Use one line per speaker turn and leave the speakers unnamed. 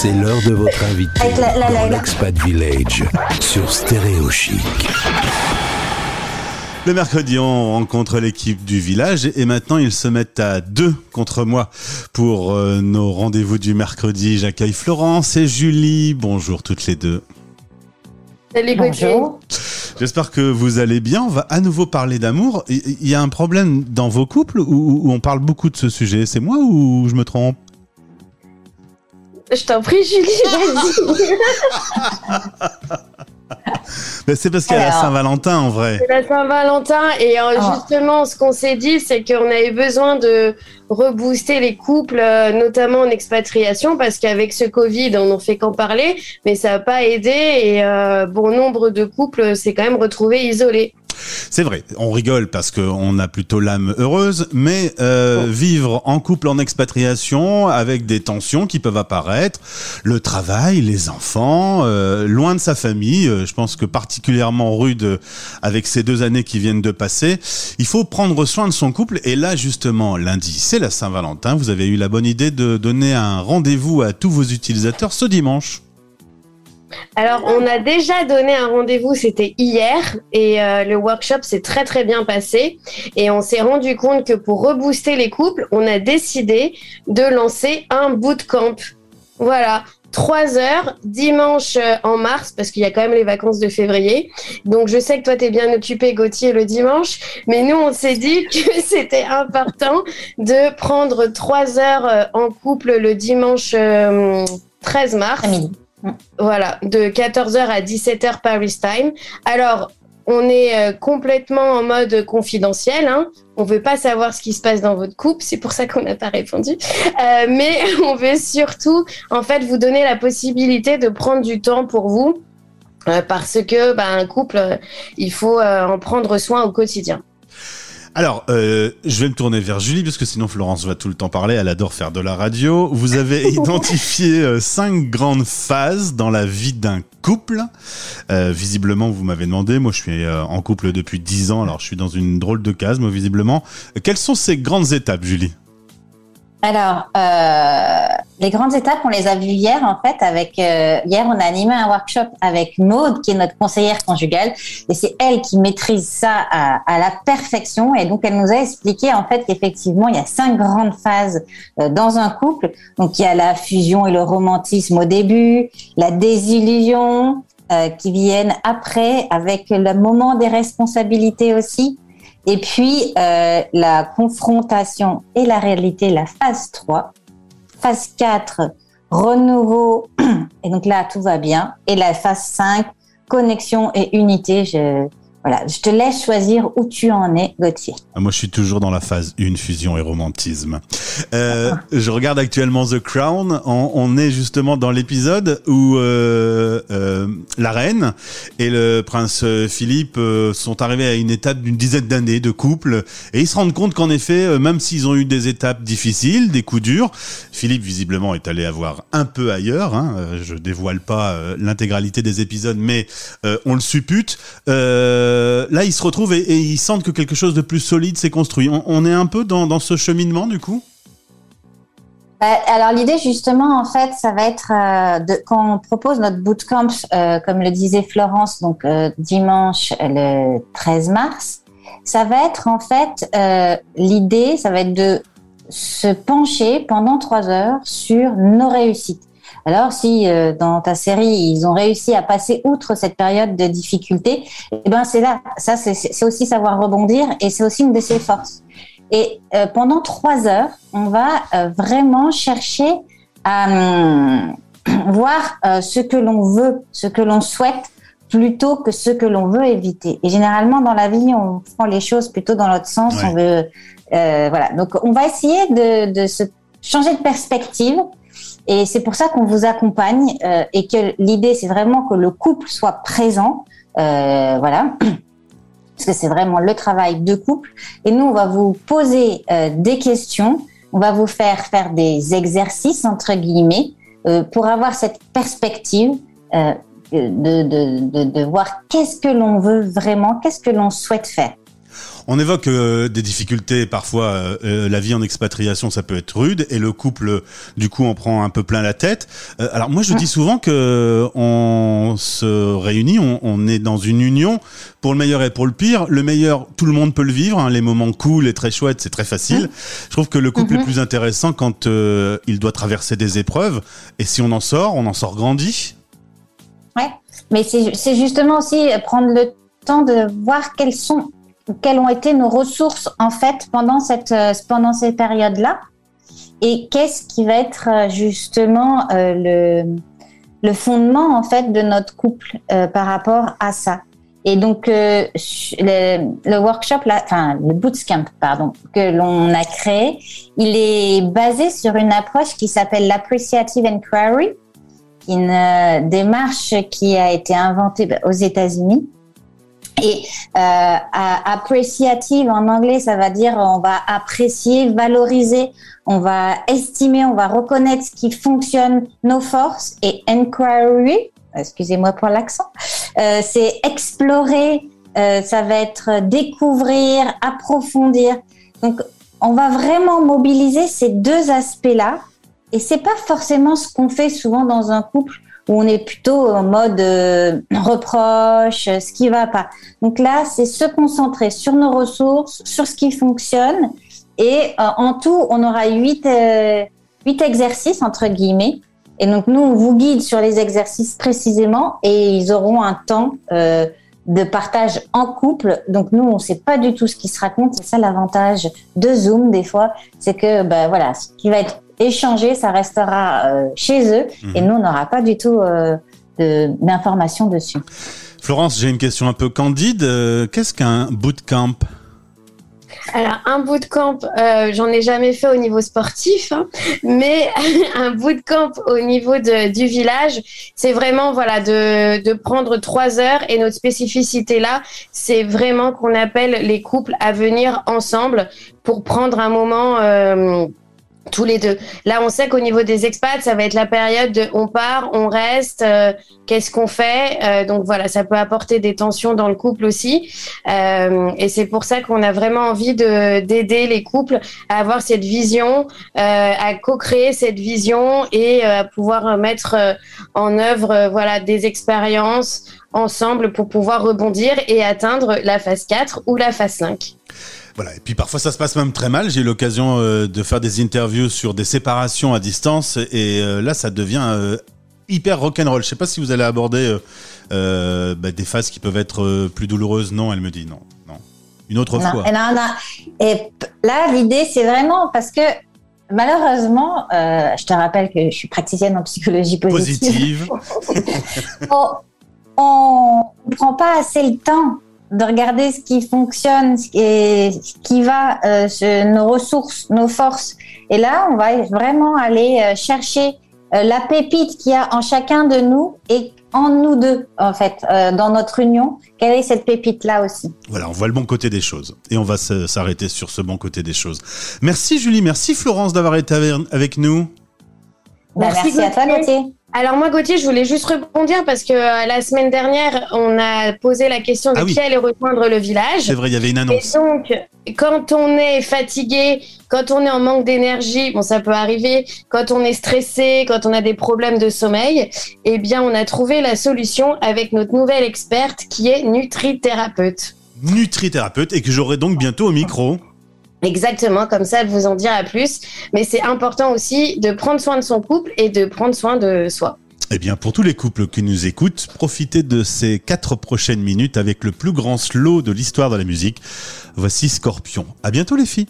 C'est l'heure de votre invité
la- la- la-
dans l'Expat Village sur Stéréo Chic.
Le mercredi, on rencontre l'équipe du village et maintenant ils se mettent à deux contre moi pour euh, nos rendez-vous du mercredi. J'accueille Florence et Julie. Bonjour toutes les deux.
Salut.
Bonjour.
J'espère que vous allez bien. On va à nouveau parler d'amour. Il y a un problème dans vos couples où, où on parle beaucoup de ce sujet? C'est moi ou je me trompe?
Je t'en prie, Julie, vas-y.
Ben, C'est parce qu'il y a la. Saint-Valentin en vrai.
C'est la Saint-Valentin et euh,
Ah.
justement, ce qu'on s'est dit, c'est qu'on avait besoin de rebooster les couples, euh, notamment en expatriation, parce qu'avec ce Covid, on n'en fait qu'en parler, mais ça n'a pas aidé et euh, bon nombre de couples s'est quand même retrouvé isolés.
C'est vrai, on rigole parce qu'on a plutôt l'âme heureuse, mais euh, vivre en couple en expatriation avec des tensions qui peuvent apparaître, le travail, les enfants, euh, loin de sa famille, euh, je pense que particulièrement rude avec ces deux années qui viennent de passer, il faut prendre soin de son couple. Et là, justement, lundi, c'est la Saint-Valentin. Vous avez eu la bonne idée de donner un rendez-vous à tous vos utilisateurs ce dimanche.
Alors, on a déjà donné un rendez-vous, c'était hier, et euh, le workshop s'est très très bien passé. Et on s'est rendu compte que pour rebooster les couples, on a décidé de lancer un bootcamp. Voilà, trois heures, dimanche euh, en mars, parce qu'il y a quand même les vacances de février. Donc, je sais que toi, tu es bien occupé, Gauthier, le dimanche, mais nous, on s'est dit que c'était important de prendre trois heures euh, en couple le dimanche euh, 13 mars. Voilà, de 14h à 17h Paris Time. Alors, on est euh, complètement en mode confidentiel. Hein. On veut pas savoir ce qui se passe dans votre couple, c'est pour ça qu'on n'a pas répondu. Euh, mais on veut surtout, en fait, vous donner la possibilité de prendre du temps pour vous, euh, parce que bah, un couple, euh, il faut euh, en prendre soin au quotidien.
Alors, euh, je vais me tourner vers Julie parce que sinon Florence va tout le temps parler. Elle adore faire de la radio. Vous avez identifié euh, cinq grandes phases dans la vie d'un couple. Euh, visiblement, vous m'avez demandé. Moi, je suis en couple depuis dix ans, alors je suis dans une drôle de case, moi, visiblement. Quelles sont ces grandes étapes, Julie?
Alors, euh, les grandes étapes, on les a vues hier, en fait, avec, euh, hier, on a animé un workshop avec Maude, qui est notre conseillère conjugale, et c'est elle qui maîtrise ça à, à la perfection, et donc elle nous a expliqué, en fait, qu'effectivement, il y a cinq grandes phases euh, dans un couple. Donc, il y a la fusion et le romantisme au début, la désillusion, euh, qui viennent après, avec le moment des responsabilités aussi, et puis, euh, la confrontation et la réalité, la phase 3. Phase 4, renouveau. Et donc là, tout va bien. Et la phase 5, connexion et unité. Je, voilà, je te laisse choisir où tu en es, Gauthier.
Ah, Moi, je suis toujours dans la phase 1, fusion et romantisme. Euh, je regarde actuellement The Crown. On, on est justement dans l'épisode où euh, euh, la reine et le prince Philippe sont arrivés à une étape d'une dizaine d'années de couple et ils se rendent compte qu'en effet, même s'ils ont eu des étapes difficiles, des coups durs, Philippe visiblement est allé avoir un peu ailleurs. Hein. Je dévoile pas l'intégralité des épisodes, mais on le suppute. Euh, là, ils se retrouvent et, ils sentent que quelque chose de plus solide s'est construit. On, est un peu dans, ce cheminement du coup?
Euh, alors l'idée justement en fait ça va être euh, de, quand on propose notre bootcamp euh, comme le disait Florence donc euh, dimanche euh, le 13 mars ça va être en fait euh, l'idée ça va être de se pencher pendant trois heures sur nos réussites alors si euh, dans ta série ils ont réussi à passer outre cette période de difficulté eh ben c'est là ça c'est aussi savoir rebondir et c'est aussi une de ses forces et euh, pendant trois heures, on va euh, vraiment chercher à hum, voir euh, ce que l'on veut, ce que l'on souhaite, plutôt que ce que l'on veut éviter. Et généralement, dans la vie, on prend les choses plutôt dans l'autre sens.
Ouais.
On veut, euh, voilà. Donc, on va essayer de, de se changer de perspective. Et c'est pour ça qu'on vous accompagne euh, et que l'idée, c'est vraiment que le couple soit présent. Euh, voilà parce que c'est vraiment le travail de couple. Et nous, on va vous poser euh, des questions, on va vous faire faire des exercices, entre guillemets, euh, pour avoir cette perspective euh, de, de, de, de voir qu'est-ce que l'on veut vraiment, qu'est-ce que l'on souhaite faire.
On évoque euh, des difficultés parfois. euh, euh, la vie en expatriation, ça peut être rude, et le couple, du coup, en prend un peu plein la tête. Euh, alors moi, je dis souvent que on se réunit, on, on est dans une union pour le meilleur et pour le pire. Le meilleur, tout le monde peut le vivre. hein, les moments cool et très chouettes, c'est très facile. Je trouve que le couple est plus intéressant quand il doit traverser des épreuves. Et si on en sort, on en sort grandi.
Ouais. Mais c'est c'est justement aussi prendre le temps de voir quelles sont, quelles ont été nos ressources en fait pendant cette euh, pendant ces périodes-là, et qu'est-ce qui va être euh, justement euh, le le fondement en fait de notre couple par rapport à ça. Et donc le, le workshop, là, enfin le bootcamp, pardon, que l'on a créé, il est basé sur une approche qui s'appelle l'appreciative inquiry, une démarche qui a été inventée aux États-Unis. Et euh, appreciative en anglais, ça va dire on va apprécier, valoriser, on va estimer, on va reconnaître ce qui fonctionne, nos forces. Et inquiry, excusez-moi pour l'accent, euh, c'est explorer, euh, ça va être découvrir, approfondir. Donc, on va vraiment mobiliser ces deux aspects-là. Et c'est pas forcément ce qu'on fait souvent dans un couple où on est plutôt en mode euh, reproche, euh, ce qui va pas. Donc là, c'est se concentrer sur nos ressources, sur ce qui fonctionne. Et euh, en tout, on aura huit, huit exercices entre guillemets. Et donc nous, on vous guide sur les exercices précisément, et ils auront un temps de partage en couple. Donc nous, on sait pas du tout ce qui se raconte. C'est ça l'avantage de Zoom des fois, c'est que ben voilà, ce qui va être échangé, ça restera euh, chez eux, et nous, on n'aura pas du tout euh, de- d'informations dessus.
Florence, j'ai une question un peu candide. Euh, Qu'est-ce qu'un bootcamp?
Alors, un bootcamp, euh, j'en ai jamais fait au niveau sportif, hein, mais un bootcamp au niveau de, du village, c'est vraiment voilà de, de prendre trois heures et notre spécificité là, c'est vraiment qu'on appelle les couples à venir ensemble pour prendre un moment. euh, tous les deux. Là, on sait qu'au niveau des expats, ça va être la période de on part, on reste, euh, qu'est-ce qu'on fait? Euh, donc voilà, ça peut apporter des tensions dans le couple aussi. Euh, et c'est pour ça qu'on a vraiment envie de d'aider les couples à avoir cette vision, à co-créer cette vision et à pouvoir mettre en œuvre voilà des expériences ensemble pour pouvoir rebondir et atteindre la phase 4 ou la phase 5.
Voilà. Et puis parfois ça se passe même très mal. J'ai eu l'occasion euh, de faire des interviews sur des séparations à distance et euh, là ça devient euh, hyper rock'n'roll. Je sais pas si vous allez aborder bah, des phases qui peuvent être plus douloureuses. Non, elle me dit non, non. Une autre
Non,
fois.
et non, non. Et p- là, l'idée, c'est vraiment parce que malheureusement, je te rappelle que je suis praticienne en psychologie positive.
Positive.
on ne prend pas assez le temps de regarder ce qui fonctionne ce qui est- ce qui va, euh, ce- nos ressources, nos forces. Et là, on va vraiment aller euh, chercher euh, la pépite qu'il y a en chacun de nous et en nous deux, en fait, euh, dans notre union. Quelle est cette pépite-là aussi?
Voilà, on voit le bon côté des choses. Et on va s'arrêter sur ce bon côté des choses. Merci Julie, merci Florence d'avoir été avec- nous.
Ben,
Merci,
merci à toi, Gauthier.
Alors moi Gauthier, je voulais juste rebondir parce que euh, la semaine dernière, on a posé la question de
Ah oui.
qui allait rejoindre le village.
C'est vrai, il y avait une
Et
annonce.
donc, quand on est fatigué, quand on est en manque d'énergie, bon, ça peut arriver, quand on est stressé, quand on a des problèmes de sommeil, eh bien, on a trouvé la solution avec notre nouvelle experte qui est nutrithérapeute.
Nutrithérapeute et que j'aurai donc bientôt au micro.
Exactement, comme ça, elle vous en dira plus. Mais c'est important aussi de prendre soin de son couple et de prendre soin de soi.
Eh bien, pour tous les couples qui nous écoutent, profitez de ces quatre prochaines minutes avec le plus grand slow de l'histoire de la musique. Voici Scorpion. À bientôt les filles.